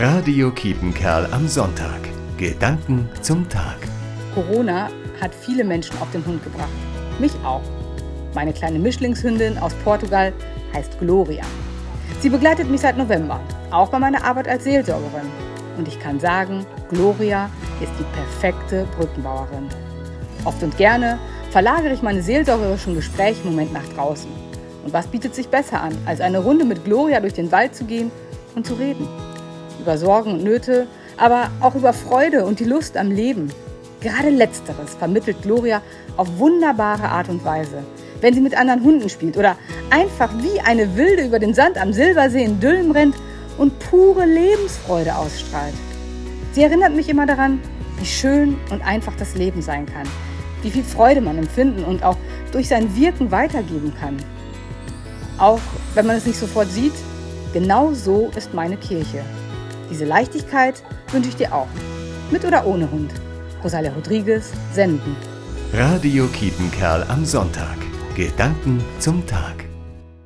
Radio Kiepenkerl am Sonntag. Gedanken zum Tag. Corona hat viele Menschen auf den Hund gebracht. Mich auch. Meine kleine Mischlingshündin aus Portugal heißt Gloria. Sie begleitet mich seit November, auch bei meiner Arbeit als Seelsorgerin. Und ich kann sagen, Gloria ist die perfekte Brückenbauerin. Oft und gerne verlagere ich meine seelsorgerischen Gespräche im Moment nach draußen. Und was bietet sich besser an, als eine Runde mit Gloria durch den Wald zu gehen und zu reden? Über Sorgen und Nöte, aber auch über Freude und die Lust am Leben. Gerade letzteres vermittelt Gloria auf wunderbare Art und Weise, wenn sie mit anderen Hunden spielt oder einfach wie eine Wilde über den Sand am Silbersee in Dülmen rennt und pure Lebensfreude ausstrahlt. Sie erinnert mich immer daran, wie schön und einfach das Leben sein kann, wie viel Freude man empfinden und auch durch sein Wirken weitergeben kann. Auch wenn man es nicht sofort sieht, genau so ist meine Kirche. Diese Leichtigkeit wünsche ich dir auch, mit oder ohne Hund. Rosalia Rodriguez, Senden. Radio Kiepenkerl am Sonntag. Gedanken zum Tag.